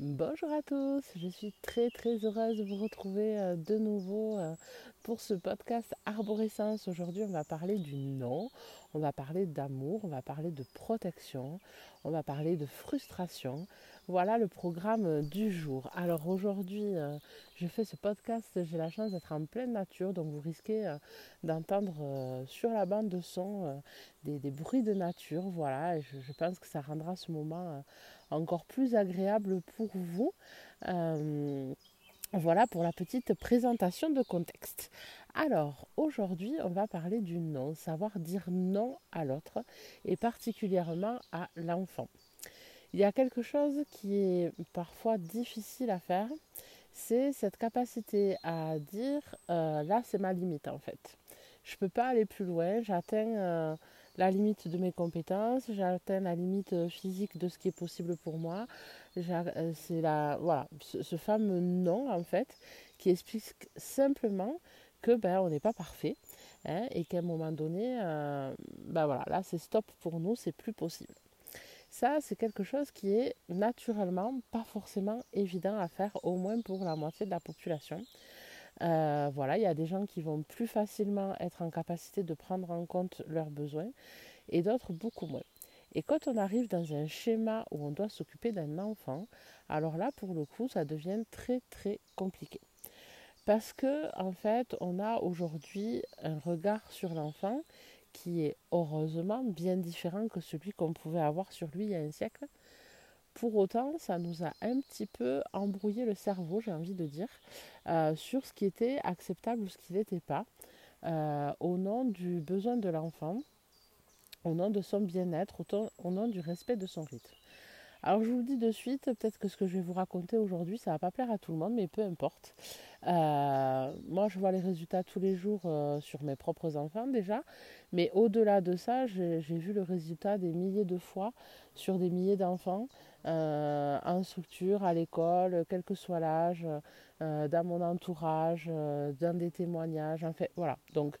Bonjour à tous, je suis très très heureuse de vous retrouver euh, de nouveau euh, pour ce podcast Arborescence. Aujourd'hui, on va parler du non, on va parler d'amour, on va parler de protection, on va parler de frustration. Voilà le programme du jour. Alors aujourd'hui, euh, je fais ce podcast, j'ai la chance d'être en pleine nature, donc vous risquez d'entendre sur la bande de son des, bruits de nature. Voilà, je, pense que ça rendra ce moment encore plus agréable pour vous. Euh, voilà pour la petite présentation de contexte. Alors, aujourd'hui, on va parler du non, savoir dire non à l'autre et particulièrement à l'enfant. Il y a quelque chose qui est parfois difficile à faire, c'est cette capacité à dire euh, là c'est ma limite en fait. Je ne peux pas aller plus loin, j'atteins euh, la limite de mes compétences, j'atteins la limite euh, physique de ce qui est possible pour moi. C'est la, voilà, ce, fameux non, en fait, qui explique simplement que ben, on n'est pas parfait hein, et qu'à un moment donné, ben là c'est stop pour nous, c'est plus possible. Ça, c'est quelque chose qui est naturellement pas forcément évident à faire, au moins pour la moitié de la population. Euh, voilà, il y a des gens qui vont plus facilement être en capacité de prendre en compte leurs besoins et d'autres beaucoup moins. Et quand on arrive dans un schéma où on doit s'occuper d'un enfant, alors là, pour le coup, ça devient très très compliqué. Parce que, en fait, on a aujourd'hui un regard sur l'enfant qui est heureusement bien différent que celui qu'on pouvait avoir sur lui il y a un siècle. Pour autant, ça nous a un petit peu embrouillé le cerveau, j'ai envie de dire, euh, sur ce qui était acceptable ou ce qui n'était pas, euh, au nom du besoin de l'enfant, au nom de son bien-être, au nom du respect de son rythme. Alors je vous le dis de suite, peut-être que ce que je vais vous raconter aujourd'hui, ça va pas plaire à tout le monde, mais peu importe. Euh, moi, je vois les résultats tous les jours euh, sur mes propres enfants déjà, mais au-delà de ça, j'ai vu le résultat des milliers de fois sur des milliers d'enfants euh, en structure, à l'école, quel que soit l'âge, dans mon entourage, dans des témoignages, en fait, voilà. Donc,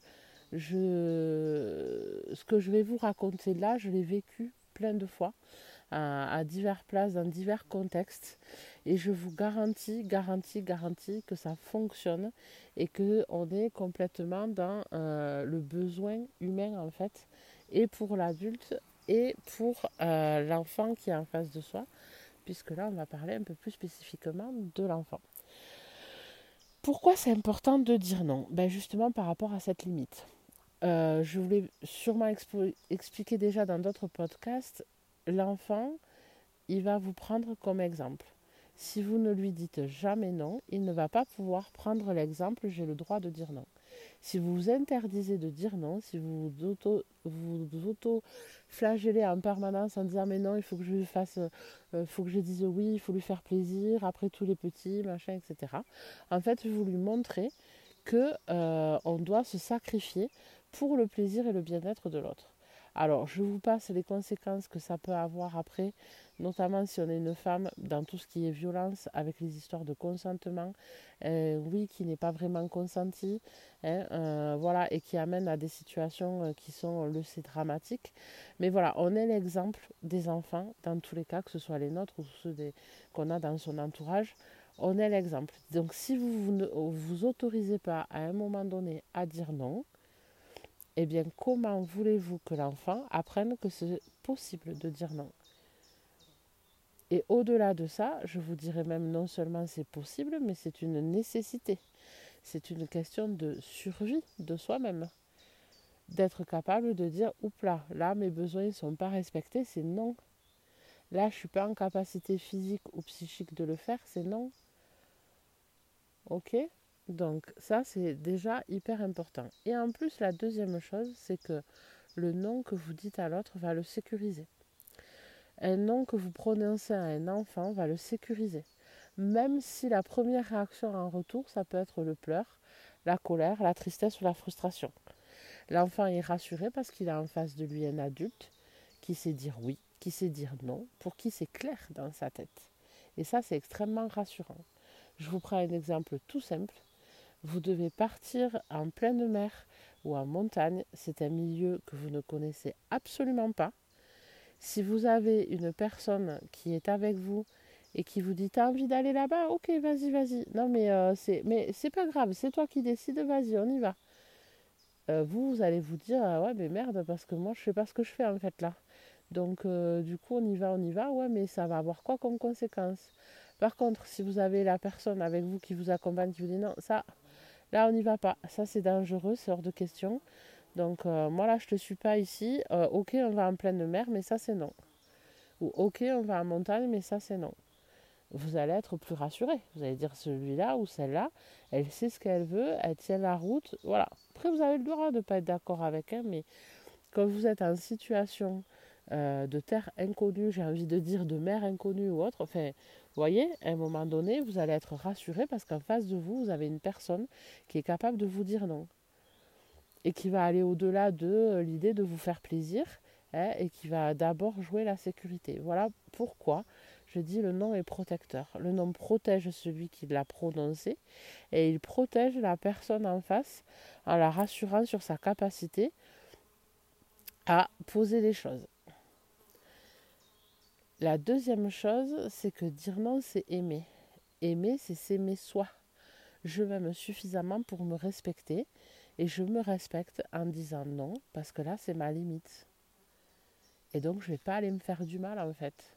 je, ce que je vais vous raconter là, je l'ai vécu plein de fois à, divers places, dans divers contextes. Et je vous garantis, garantis, garantis que ça fonctionne et qu'on est complètement dans euh, le besoin humain en fait, et pour l'adulte et pour euh, l'enfant qui est en face de soi, puisque là on va parler un peu plus spécifiquement de l'enfant. Pourquoi c'est important de dire non? Ben Justement par rapport à cette limite. Euh, je voulais sûrement expliquer déjà dans d'autres podcasts, l'enfant, il va vous prendre comme exemple. Si vous ne lui dites jamais non, il ne va pas pouvoir prendre l'exemple j'ai le droit de dire non. Si vous vous interdisez de dire non, si vous vous auto, vous auto flagellez en permanence en disant mais non, il faut que je fasse, euh, faut que je dise oui, il faut lui faire plaisir, après tous les petits, machin, etc. En fait, vous lui montrez que euh, on doit se sacrifier pour le plaisir et le bien-être de l'autre. Alors, je vous passe les conséquences que ça peut avoir après, notamment si on est une femme, dans tout ce qui est violence, avec les histoires de consentement, euh, oui, qui n'est pas vraiment consenti, hein, euh, voilà, et qui amène à des situations euh, qui sont, le sait, dramatiques. Mais voilà, on est l'exemple des enfants, dans tous les cas, que ce soit les nôtres ou ceux qu'on a dans son entourage, on est l'exemple. Donc, si vous ne vous autorisez pas à un moment donné à dire non, eh bien, comment voulez-vous que l'enfant apprenne que c'est possible de dire non? Et au-delà de ça, je vous dirais même non seulement c'est possible, mais c'est une nécessité. C'est une question de survie de soi-même. D'être capable de dire, oups là, là mes besoins ne sont pas respectés, c'est non. Là, je ne suis pas en capacité physique ou psychique de le faire, c'est non. Ok? Donc ça, c'est déjà hyper important. Et en plus, la deuxième chose, c'est que le nom que vous dites à l'autre va le sécuriser. Un nom que vous prononcez à un enfant va le sécuriser. Même si la première réaction en retour, ça peut être le pleur, la colère, la tristesse ou la frustration. L'enfant est rassuré parce qu'il a en face de lui un adulte qui sait dire oui, qui sait dire non, pour qui c'est clair dans sa tête. Et ça, c'est extrêmement rassurant. Je vous prends un exemple tout simple. Vous devez partir en pleine mer ou en montagne. C'est un milieu que vous ne connaissez absolument pas. Si vous avez une personne qui est avec vous et qui vous dit T'as envie d'aller là-bas? Ok, vas-y, vas-y. Non, mais euh, c'est mais c'est pas grave, c'est toi qui décides, vas-y, on y va. Euh, vous, vous allez vous dire ah Ouais, mais merde, parce que moi, je sais pas ce que je fais en fait là. Donc, euh, du coup, on y va, on y va. Ouais, mais ça va avoir quoi comme conséquence? Par contre, si vous avez la personne avec vous qui vous accompagne, qui vous dit Non, ça, là, on n'y va pas. Ça, c'est dangereux, c'est hors de question. Donc, moi là, je te suis pas ici. ok, on va en pleine mer, mais ça, c'est non. Ou ok, on va en montagne, mais ça, c'est non vous allez être plus rassuré. Vous allez dire celui-là ou celle-là, elle sait ce qu'elle veut, elle tient la route. Voilà. Après, vous avez le droit de ne pas être d'accord avec elle, mais quand vous êtes en situation euh, de terre inconnue, j'ai envie de dire de mer inconnue ou autre, enfin, voyez, à un moment donné, vous allez être rassuré parce qu'en face de vous, vous avez une personne qui est capable de vous dire non. Et qui va aller au-delà de euh, l'idée de vous faire plaisir hein, et qui va d'abord jouer la sécurité. Voilà pourquoi je dis le nom est protecteur. Le nom protège celui qui l'a prononcé et il protège la personne en face en la rassurant sur sa capacité à poser les choses. La deuxième chose, c'est que dire non, c'est aimer. Aimer, c'est s'aimer soi. Je m'aime suffisamment pour me respecter et je me respecte en disant non parce que là, c'est ma limite. Et donc, je ne vais pas aller me faire du mal en fait.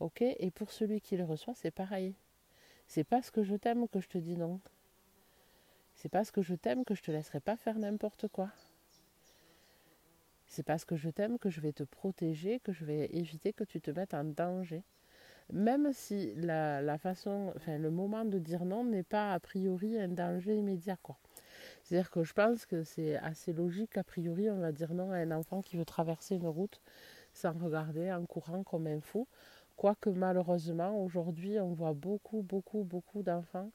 Ok? Et pour celui qui le reçoit, c'est pareil. C'est parce que je t'aime que je te dis non. C'est parce que je t'aime que je te laisserai pas faire n'importe quoi. C'est parce que je t'aime que je vais te protéger, que je vais éviter que tu te mettes en danger. Même si la, façon, enfin le moment de dire non n'est pas a priori un danger immédiat. C'est-à-dire que je pense que c'est assez logique, a priori, on va dire non à un enfant qui veut traverser une route sans regarder, en courant comme un fou. Quoique malheureusement, aujourd'hui, on voit beaucoup, beaucoup, beaucoup d'enfants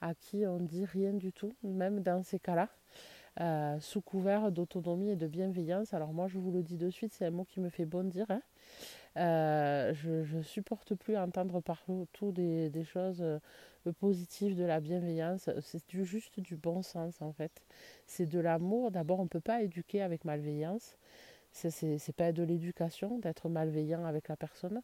à qui on dit rien du tout, même dans ces cas-là, euh, sous couvert d'autonomie et de bienveillance. Alors moi, je vous le dis de suite, c'est un mot qui me fait bondir. Hein. Euh, je ne supporte plus entendre partout des, des choses euh, positives, de la bienveillance. C'est juste du bon sens en fait. C'est de l'amour. D'abord, on ne peut pas éduquer avec malveillance. C'est pas de l'éducation d'être malveillant avec la personne.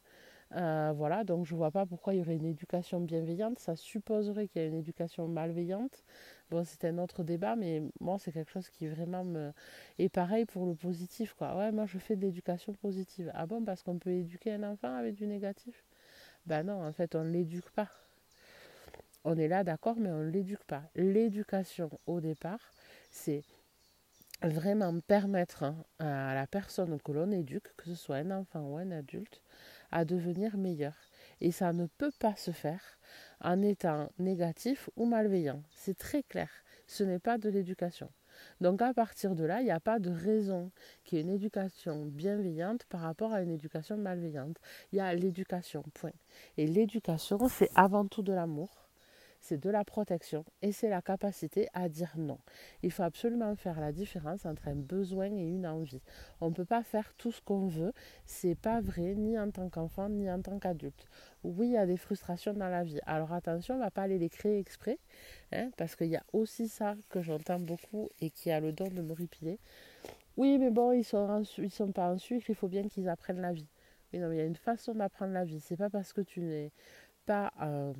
Euh, voilà, donc je ne vois pas pourquoi il y aurait une éducation bienveillante. Ça supposerait qu'il y a une éducation malveillante. Bon, c'est un autre débat, mais moi, c'est quelque chose qui vraiment me. Et pareil pour le positif, quoi. Ouais, moi, je fais de l'éducation positive. Ah bon, parce qu'on peut éduquer un enfant avec du négatif? Ben non, en fait, on ne l'éduque pas. On est là, d'accord, mais on ne l'éduque pas. L'éducation, au départ, c'est vraiment permettre hein, à la personne que l'on éduque, que ce soit un enfant ou un adulte, à devenir meilleur. Et ça ne peut pas se faire en étant négatif ou malveillant. C'est très clair. Ce n'est pas de l'éducation. Donc à partir de là, il n'y a pas de raison qu'il y ait une éducation bienveillante par rapport à une éducation malveillante. Il y a l'éducation, point. Et l'éducation, c'est avant tout de l'amour c'est de la protection et c'est la capacité à dire non. Il faut absolument faire la différence entre un besoin et une envie. On ne peut pas faire tout ce qu'on veut, c'est pas vrai ni en tant qu'enfant ni en tant qu'adulte. Oui, il y a des frustrations dans la vie. Alors attention, on ne va pas aller les créer exprès, hein, parce qu'il y a aussi ça que j'entends beaucoup et qui a le don de me ripiler. Oui, mais bon, ils ils sont pas en sucre, il faut bien qu'ils apprennent la vie. Il y a une façon d'apprendre la vie. C'est pas parce que tu n'es pas euh,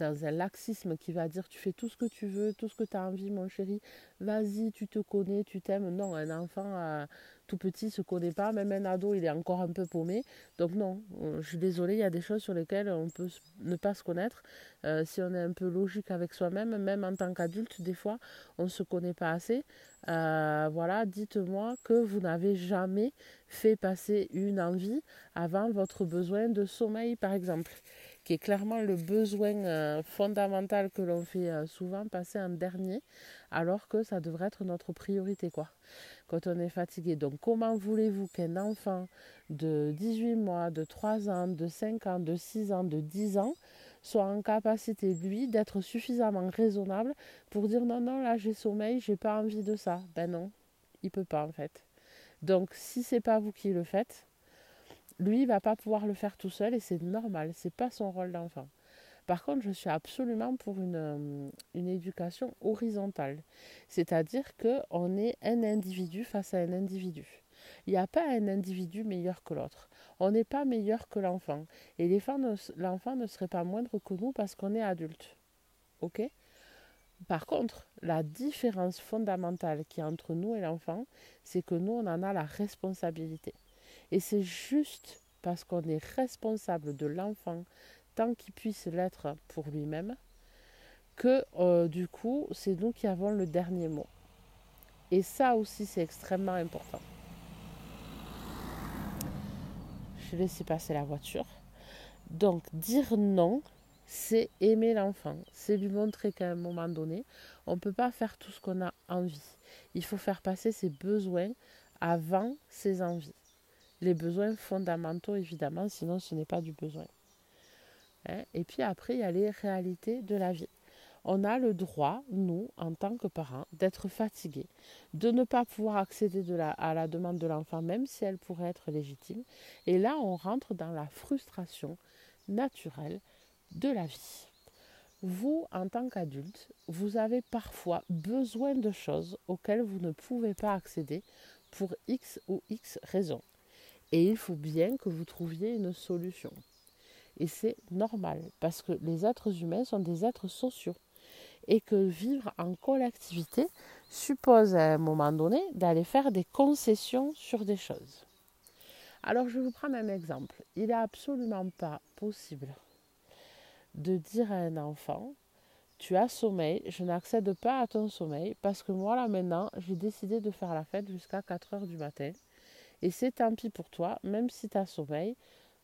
dans un laxisme qui va dire tu fais tout ce que tu veux, tout ce que tu as envie, mon chéri, vas-y, tu te connais, tu t'aimes. Non, un enfant euh, tout petit se connaît pas, même un ado, il est encore un peu paumé. Donc non, je suis désolée, il y a des choses sur lesquelles on peut ne pas se connaître. Euh, si on est un peu logique avec soi-même, même en tant qu'adulte, des fois, on ne se connaît pas assez. Euh, voilà, dites-moi que vous n'avez jamais fait passer une envie avant votre besoin de sommeil, par exemple qui est clairement le besoin euh, fondamental que l'on fait euh, souvent passer en dernier, alors que ça devrait être notre priorité, quoi, quand on est fatigué. Donc, comment voulez-vous qu'un enfant de 18 mois, de 3 ans, de 5 ans, de 6 ans, de 10 ans soit en capacité, lui, d'être suffisamment raisonnable pour dire non, non, là j'ai sommeil, j'ai pas envie de ça. Ben non, il peut pas en fait. Donc, si c'est pas vous qui le faites, lui, il va pas pouvoir le faire tout seul et c'est normal, c'est pas son rôle d'enfant. Par contre, je suis absolument pour une, euh, une éducation horizontale, c'est-à-dire qu'on est un individu face à un individu. Il n'y a pas un individu meilleur que l'autre. On n'est pas meilleur que l'enfant. Et l'enfant ne serait pas moindre que nous parce qu'on est adulte. OK? Par contre, la différence fondamentale qui est entre nous et l'enfant, c'est que nous, on en a la responsabilité. Et c'est juste parce qu'on est responsable de l'enfant tant qu'il puisse l'être pour lui-même que euh, du coup, c'est nous qui avons le dernier mot. Et ça aussi, c'est extrêmement important. Je vais laisser passer la voiture. Donc, dire non, c'est aimer l'enfant. C'est lui montrer qu'à un moment donné, on ne peut pas faire tout ce qu'on a envie. Il faut faire passer ses besoins avant ses envies. Les besoins fondamentaux, évidemment, sinon ce n'est pas du besoin. Hein? Et puis après, il y a les réalités de la vie on a le droit, nous, en tant que parents, d'être fatigués, de ne pas pouvoir accéder à la demande de l'enfant, même si elle pourrait être légitime. Et là, on rentre dans la frustration naturelle de la vie. Vous, en tant qu'adulte, vous avez parfois besoin de choses auxquelles vous ne pouvez pas accéder pour X ou X raisons. Et il faut bien que vous trouviez une solution. Et c'est normal, parce que les êtres humains sont des êtres sociaux et que vivre en collectivité suppose à un moment donné d'aller faire des concessions sur des choses. Alors je vous prendre un exemple. Il n'est absolument pas possible de dire à un enfant, tu as sommeil, je n'accède pas à ton sommeil parce que moi là maintenant j'ai décidé de faire la fête jusqu'à 4 heures du matin et c'est tant pis pour toi, même si tu as sommeil,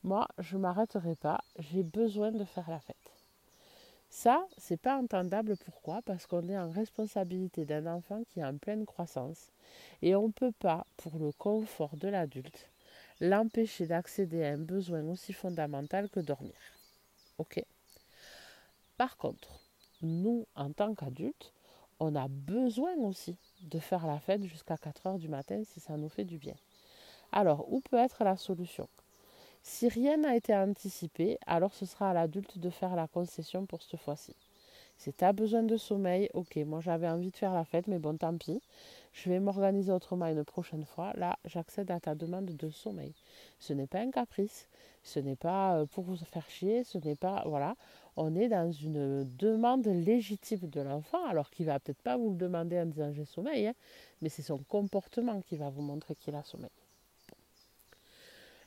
moi je m'arrêterai pas, j'ai besoin de faire la fête. Ça, c'est pas entendable. Pourquoi? Parce qu'on est en responsabilité d'un enfant qui est en pleine croissance et on ne peut pas, pour le confort de l'adulte, l'empêcher d'accéder à un besoin aussi fondamental que dormir. Ok? Par contre, nous, en tant qu'adultes, on a besoin aussi de faire la fête jusqu'à 4 heures du matin si ça nous fait du bien. Alors, où peut être la solution? Si rien n'a été anticipé, alors ce sera à l'adulte de faire la concession pour cette fois-ci. Si tu as besoin de sommeil, ok, moi j'avais envie de faire la fête, mais bon, tant pis. Je vais m'organiser autrement une prochaine fois. Là, j'accède à ta demande de sommeil. Ce n'est pas un caprice, ce n'est pas euh, pour vous faire chier, ce n'est pas. Voilà, on est dans une demande légitime de l'enfant, alors qu'il va peut-être pas vous le demander en disant j'ai sommeil, hein, mais c'est son comportement qui va vous montrer qu'il a sommeil.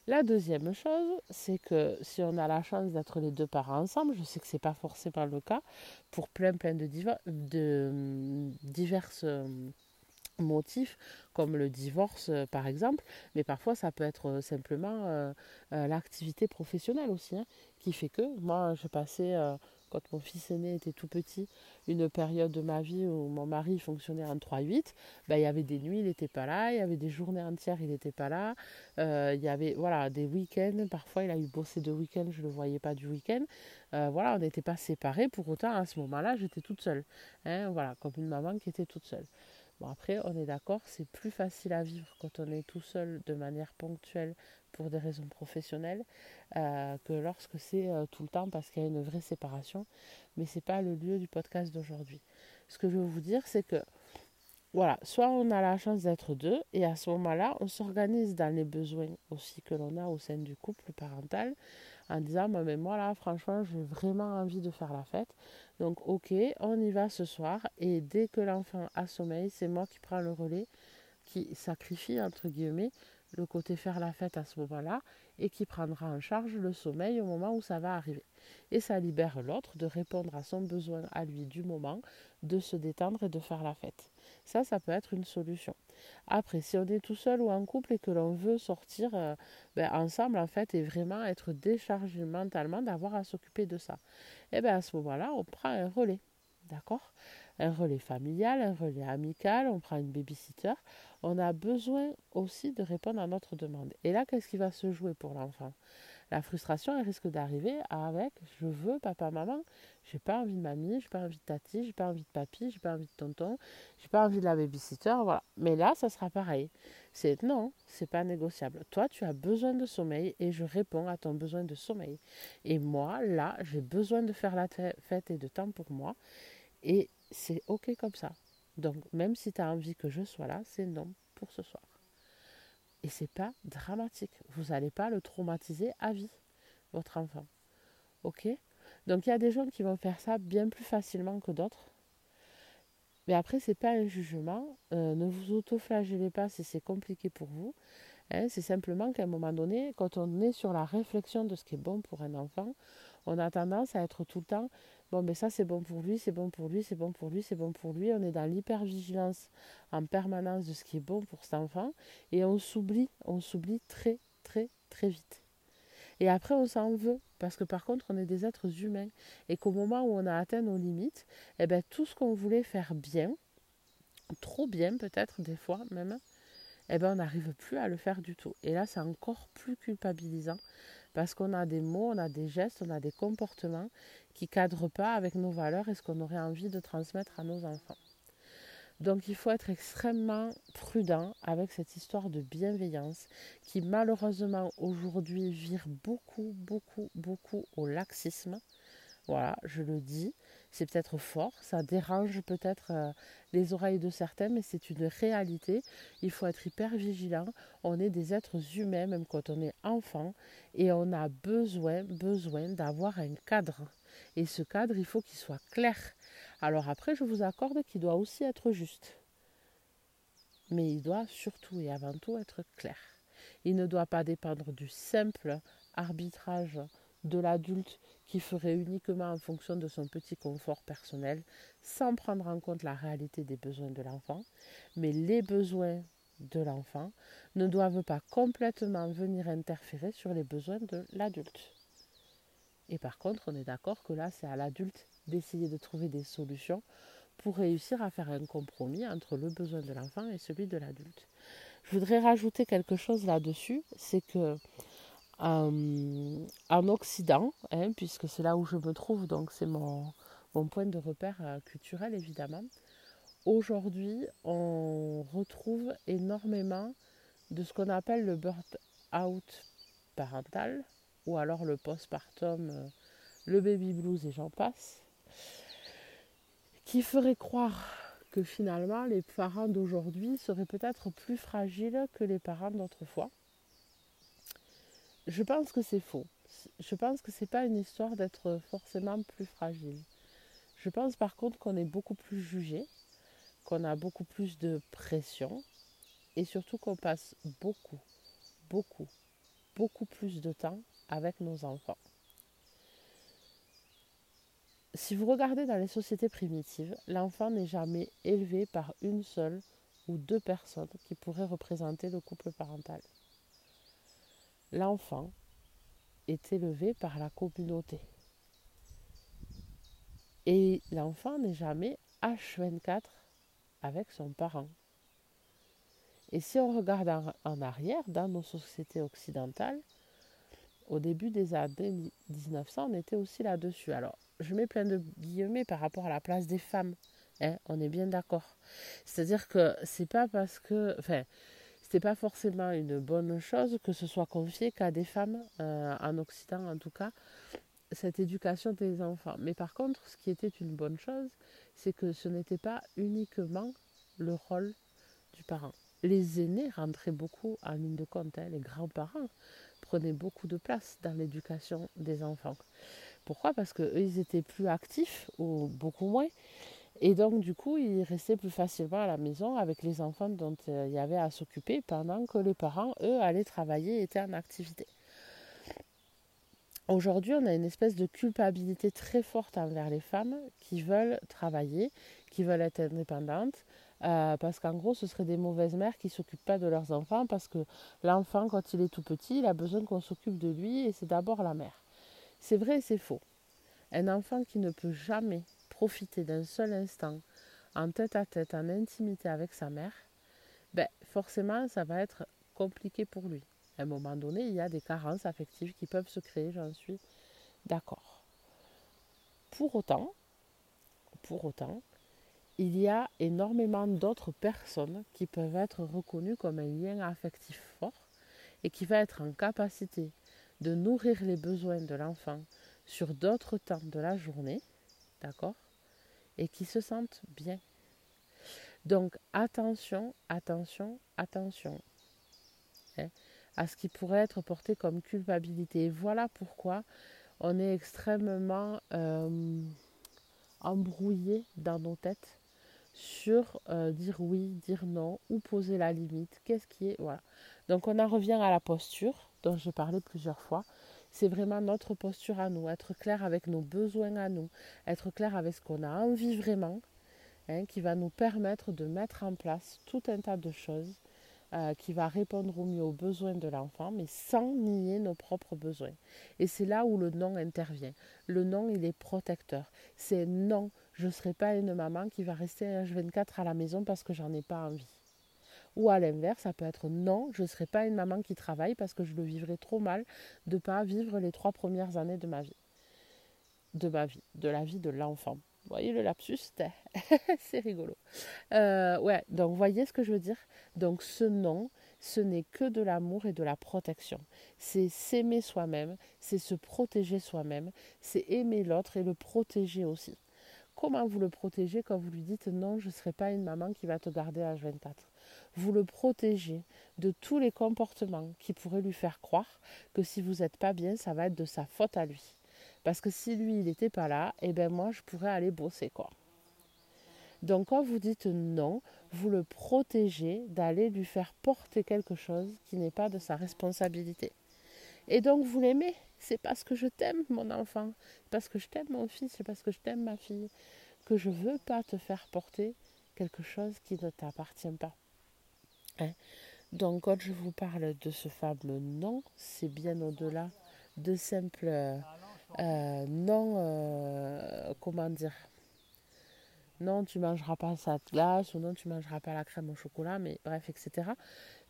La deuxième chose, c'est que si on a la chance d'être les deux parents ensemble, je sais que ce n'est pas forcément le cas pour plein plein de, de hum, divers hum, motifs comme le divorce euh, par exemple, mais parfois ça peut être euh, simplement euh, l'activité professionnelle aussi, hein, qui fait que moi je passais quand mon fils aîné était tout petit, une période de ma vie où mon mari fonctionnait en 3-8, ben, il y avait des nuits, il n'était pas là, il y avait des journées entières, il n'était pas là, euh, il y avait voilà, des week-ends, parfois il a eu bossé de week-end, je ne le voyais pas du week-end. Euh, voilà, on n'était pas séparés, pour autant à ce moment-là, j'étais toute seule. Hein, voilà, comme une maman qui était toute seule. Bon, après, on est d'accord, c'est plus facile à vivre quand on est tout seul de manière ponctuelle pour des raisons professionnelles euh, que lorsque c'est euh, tout le temps parce qu'il y a une vraie séparation. Mais ce n'est pas le lieu du podcast d'aujourd'hui. Ce que je veux vous dire, c'est que voilà, soit on a la chance d'être deux, et à ce moment-là, on s'organise dans les besoins aussi que l'on a au sein du couple parental, en disant, mais moi là, franchement, j'ai vraiment envie de faire la fête. Donc, ok, on y va ce soir, et dès que l'enfant a sommeil, c'est moi qui prends le relais, qui sacrifie, entre guillemets, le côté faire la fête à ce moment-là, et qui prendra en charge le sommeil au moment où ça va arriver. Et ça libère l'autre de répondre à son besoin à lui du moment, de se détendre et de faire la fête. Ça, ça peut être une solution. Après, si on est tout seul ou en couple et que l'on veut sortir euh, ben, ensemble, en fait, et vraiment être déchargé mentalement d'avoir à s'occuper de ça, eh bien à ce moment-là, on prend un relais. D'accord? Un relais familial, un relais amical, on prend une babysitter. On a besoin aussi de répondre à notre demande. Et là, qu'est-ce qui va se jouer pour l'enfant? La frustration, elle risque d'arriver avec je veux papa, maman, j'ai pas envie de mamie, j'ai pas envie de tati, j'ai pas envie de papy, j'ai pas envie de tonton, j'ai pas envie de la babysitter, voilà. Mais là, ça sera pareil. C'est non, c'est pas négociable. Toi, tu as besoin de sommeil et je réponds à ton besoin de sommeil. Et moi, là, j'ai besoin de faire la fête et de temps pour moi. Et c'est OK comme ça. Donc, même si tu as envie que je sois là, c'est non pour ce soir. Et c'est pas dramatique. Vous n'allez pas le traumatiser à vie, votre enfant. Ok? Donc il y a des gens qui vont faire ça bien plus facilement que d'autres. Mais après, c'est pas un jugement. Euh, ne vous auto-flagellez pas si c'est compliqué pour vous. Hein. c'est simplement qu'à un moment donné, quand on est sur la réflexion de ce qui est bon pour un enfant, on a tendance à être tout le temps bon, mais ça c'est bon pour lui, c'est bon pour lui, c'est bon pour lui, c'est bon pour lui. On est dans l'hypervigilance en permanence de ce qui est bon pour cet enfant et on s'oublie, on s'oublie très, très, très vite. Et après, on s'en veut, parce que par contre, on est des êtres humains, et qu'au moment où on a atteint nos limites, eh ben, tout ce qu'on voulait faire bien, trop bien peut-être des fois même, eh ben, on n'arrive plus à le faire du tout. Et là, c'est encore plus culpabilisant, parce qu'on a des mots, on a des gestes, on a des comportements qui ne cadrent pas avec nos valeurs et ce qu'on aurait envie de transmettre à nos enfants. Donc il faut être extrêmement prudent avec cette histoire de bienveillance qui malheureusement aujourd'hui vire beaucoup, beaucoup, beaucoup au laxisme. Voilà, je le dis, c'est peut-être fort, ça dérange peut-être euh, les oreilles de certains, mais c'est une réalité. Il faut être hyper vigilant. On est des êtres humains, même quand on est enfant, et on a besoin, besoin d'avoir un cadre. Et ce cadre, il faut qu'il soit clair. Alors après, je vous accorde qu'il doit aussi être juste. Mais il doit surtout et avant tout être clair. Il ne doit pas dépendre du simple arbitrage de l'adulte qui ferait uniquement en fonction de son petit confort personnel, sans prendre en compte la réalité des besoins de l'enfant. Mais les besoins de l'enfant ne doivent pas complètement venir interférer sur les besoins de l'adulte. Et par contre, on est d'accord que là, c'est à l'adulte d'essayer de trouver des solutions pour réussir à faire un compromis entre le besoin de l'enfant et celui de l'adulte. Je voudrais rajouter quelque chose là-dessus, c'est que euh, en Occident, hein, puisque c'est là où je me trouve, donc c'est mon, mon, point de repère euh, culturel évidemment, aujourd'hui on retrouve énormément de ce qu'on appelle le burn-out parental, ou alors le postpartum, euh, le baby blues et j'en passe qui ferait croire que finalement les parents d'aujourd'hui seraient peut-être plus fragiles que les parents d'autrefois. Je pense que c'est faux. Je pense que ce n'est pas une histoire d'être forcément plus fragile. Je pense par contre qu'on est beaucoup plus jugé, qu'on a beaucoup plus de pression et surtout qu'on passe beaucoup, beaucoup, beaucoup plus de temps avec nos enfants si vous regardez dans les sociétés primitives, l'enfant n'est jamais élevé par une seule ou deux personnes qui pourraient représenter le couple parental. L'enfant est élevé par la communauté. Et l'enfant n'est jamais H24 avec son parent. Et si on regarde en, arrière, dans nos sociétés occidentales, au début des années 1900, on était aussi là-dessus. Alors, je mets plein de guillemets par rapport à la place des femmes. Hein, on est bien d'accord. C'est-à-dire que c'est pas parce que. C'est pas forcément une bonne chose que ce soit confié qu'à des femmes, euh, en Occident en tout cas, cette éducation des enfants. Mais par contre, ce qui était une bonne chose, c'est que ce n'était pas uniquement le rôle du parent. Les aînés rentraient beaucoup en ligne de compte, hein. les grands-parents prenaient beaucoup de place dans l'éducation des enfants. Pourquoi? Parce qu'eux, ils étaient plus actifs, ou beaucoup moins. Et donc, du coup, ils restaient plus facilement à la maison avec les enfants dont euh, il y avait à s'occuper pendant que les parents, eux, allaient travailler et étaient en activité. Aujourd'hui, on a une espèce de culpabilité très forte envers les femmes qui veulent travailler, qui veulent être indépendantes, euh, parce qu'en gros, ce seraient des mauvaises mères qui ne s'occupent pas de leurs enfants, parce que l'enfant, quand il est tout petit, il a besoin qu'on s'occupe de lui, et c'est d'abord la mère. C'est vrai et c'est faux. Un enfant qui ne peut jamais profiter d'un seul instant en tête à tête, en intimité avec sa mère, ben, forcément, ça va être compliqué pour lui. À un moment donné, il y a des carences affectives qui peuvent se créer, j'en suis d'accord. Pour autant, pour autant, il y a énormément d'autres personnes qui peuvent être reconnues comme un lien affectif fort et qui va être en capacité de nourrir les besoins de l'enfant sur d'autres temps de la journée, d'accord? Et qui se sentent bien. Donc attention, attention, attention. hein, à ce qui pourrait être porté comme culpabilité. Et voilà pourquoi on est extrêmement euh, embrouillé dans nos têtes sur euh, dire oui, dire non, ou poser la limite, qu'est-ce qui est. Voilà. Donc on en revient à la posture dont j'ai parlé plusieurs fois. C'est vraiment notre posture à nous, être clair avec nos besoins à nous, être clair avec ce qu'on a envie vraiment, hein, qui va nous permettre de mettre en place tout un tas de choses euh, qui va répondre au mieux aux besoins de l'enfant, mais sans nier nos propres besoins. Et c'est là où le non intervient. Le non, il est protecteur. C'est non, je ne serai pas une maman qui va rester H24 à la maison parce que j'en ai pas envie. Ou à l'inverse, ça peut être non, je ne serai pas une maman qui travaille parce que je le vivrai trop mal de ne pas vivre les trois premières années de ma vie. De ma vie, de la vie de l'enfant. Vous voyez le lapsus? C'est rigolo. Euh, ouais, donc voyez ce que je veux dire? Donc ce non, ce n'est que de l'amour et de la protection. C'est s'aimer soi-même, c'est se protéger soi-même, c'est aimer l'autre et le protéger aussi. Comment vous le protégez quand vous lui dites non, je ne serai pas une maman qui va te garder à 24 Vous le protégez de tous les comportements qui pourraient lui faire croire que si vous n'êtes pas bien, ça va être de sa faute à lui. Parce que si lui, il n'était pas là, eh bien moi, je pourrais aller bosser, quoi. Donc quand vous dites non, vous le protégez d'aller lui faire porter quelque chose qui n'est pas de sa responsabilité. Et donc vous l'aimez? C'est parce que je t'aime, mon enfant. Parce que je t'aime, mon fils. C'est parce que je t'aime, ma fille. Que je ne veux pas te faire porter quelque chose qui ne t'appartient pas. Hein? Donc quand je vous parle de ce fameux non, c'est bien au-delà de simples euh, non, euh, comment dire, non, tu mangeras pas cette glace, ou non, tu mangeras pas la crème au chocolat, mais bref, etc.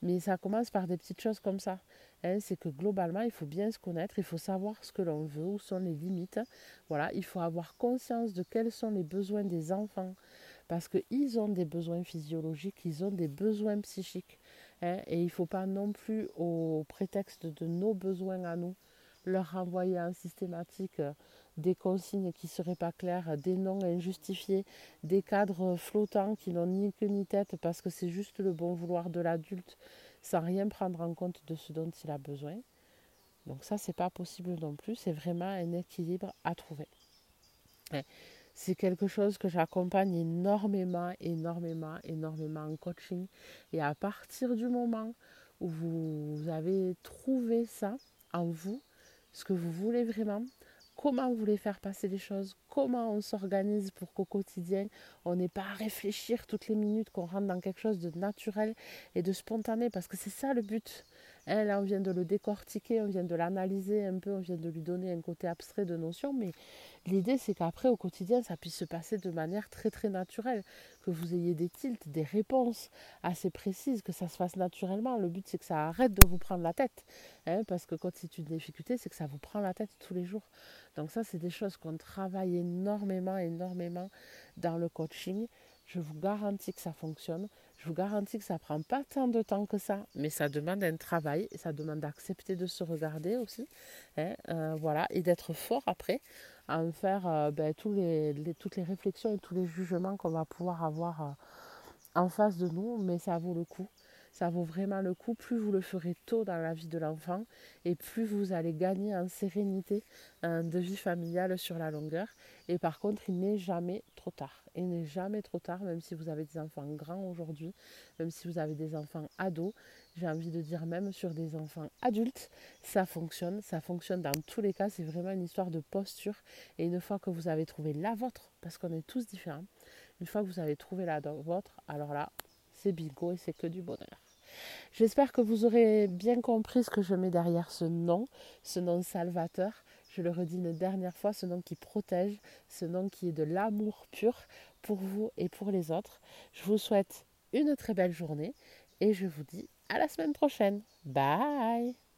Mais ça commence par des petites choses comme ça. Hein, c'est que globalement, il faut bien se connaître, il faut savoir ce que l'on veut, où sont les limites. Voilà, il faut avoir conscience de quels sont les besoins des enfants, parce qu'ils ont des besoins physiologiques, ils ont des besoins psychiques. Hein, et il ne faut pas non plus, au prétexte de nos besoins à nous, leur renvoyer en systématique euh, des consignes qui ne seraient pas claires, des noms injustifiés, des cadres flottants qui n'ont ni queue ni tête parce que c'est juste le bon vouloir de l'adulte sans rien prendre en compte de ce dont il a besoin. Donc ça, c'est pas possible non plus, c'est vraiment un équilibre à trouver. C'est quelque chose que j'accompagne énormément, énormément, énormément en coaching. Et à partir du moment où vous avez trouvé ça en vous, ce que vous voulez vraiment, comment vous voulez faire passer les choses, comment on s'organise pour qu'au quotidien, on n'ait pas à réfléchir toutes les minutes, qu'on rentre dans quelque chose de naturel et de spontané, parce que c'est ça le but. Hein, là, on vient de le décortiquer, on vient de l'analyser un peu, on vient de lui donner un côté abstrait de notion, mais l'idée, c'est qu'après, au quotidien, ça puisse se passer de manière très, très naturelle, que vous ayez des tilts, des réponses assez précises, que ça se fasse naturellement. Le but, c'est que ça arrête de vous prendre la tête, hein, parce que quand c'est une difficulté, c'est que ça vous prend la tête tous les jours. Donc ça, c'est des choses qu'on travaille énormément, énormément dans le coaching. Je vous garantis que ça fonctionne. Je vous garantis que ça ne prend pas tant de temps que ça, mais ça demande un travail, ça demande d'accepter de se regarder aussi, hein, euh, voilà, et d'être fort après, à en faire euh, ben, toutes les réflexions et tous les jugements qu'on va pouvoir avoir euh, en face de nous, mais ça vaut le coup ça vaut vraiment le coup. Plus vous le ferez tôt dans la vie de l'enfant et plus vous allez gagner en sérénité de vie familiale sur la longueur. Et par contre, il n'est jamais trop tard. Il n'est jamais trop tard, même si vous avez des enfants grands aujourd'hui, même si vous avez des enfants ados. J'ai envie de dire même sur des enfants adultes, ça fonctionne. Ça fonctionne dans tous les cas. C'est vraiment une histoire de posture. Et une fois que vous avez trouvé la vôtre, parce qu'on est tous différents, une fois que vous avez trouvé la vôtre, alors là, c'est bingo et c'est que du bonheur. J'espère que vous aurez bien compris ce que je mets derrière ce nom, ce nom salvateur. Je le redis une dernière fois, ce nom qui protège, ce nom qui est de l'amour pur pour vous et pour les autres. Je vous souhaite une très belle journée et je vous dis à la semaine prochaine. Bye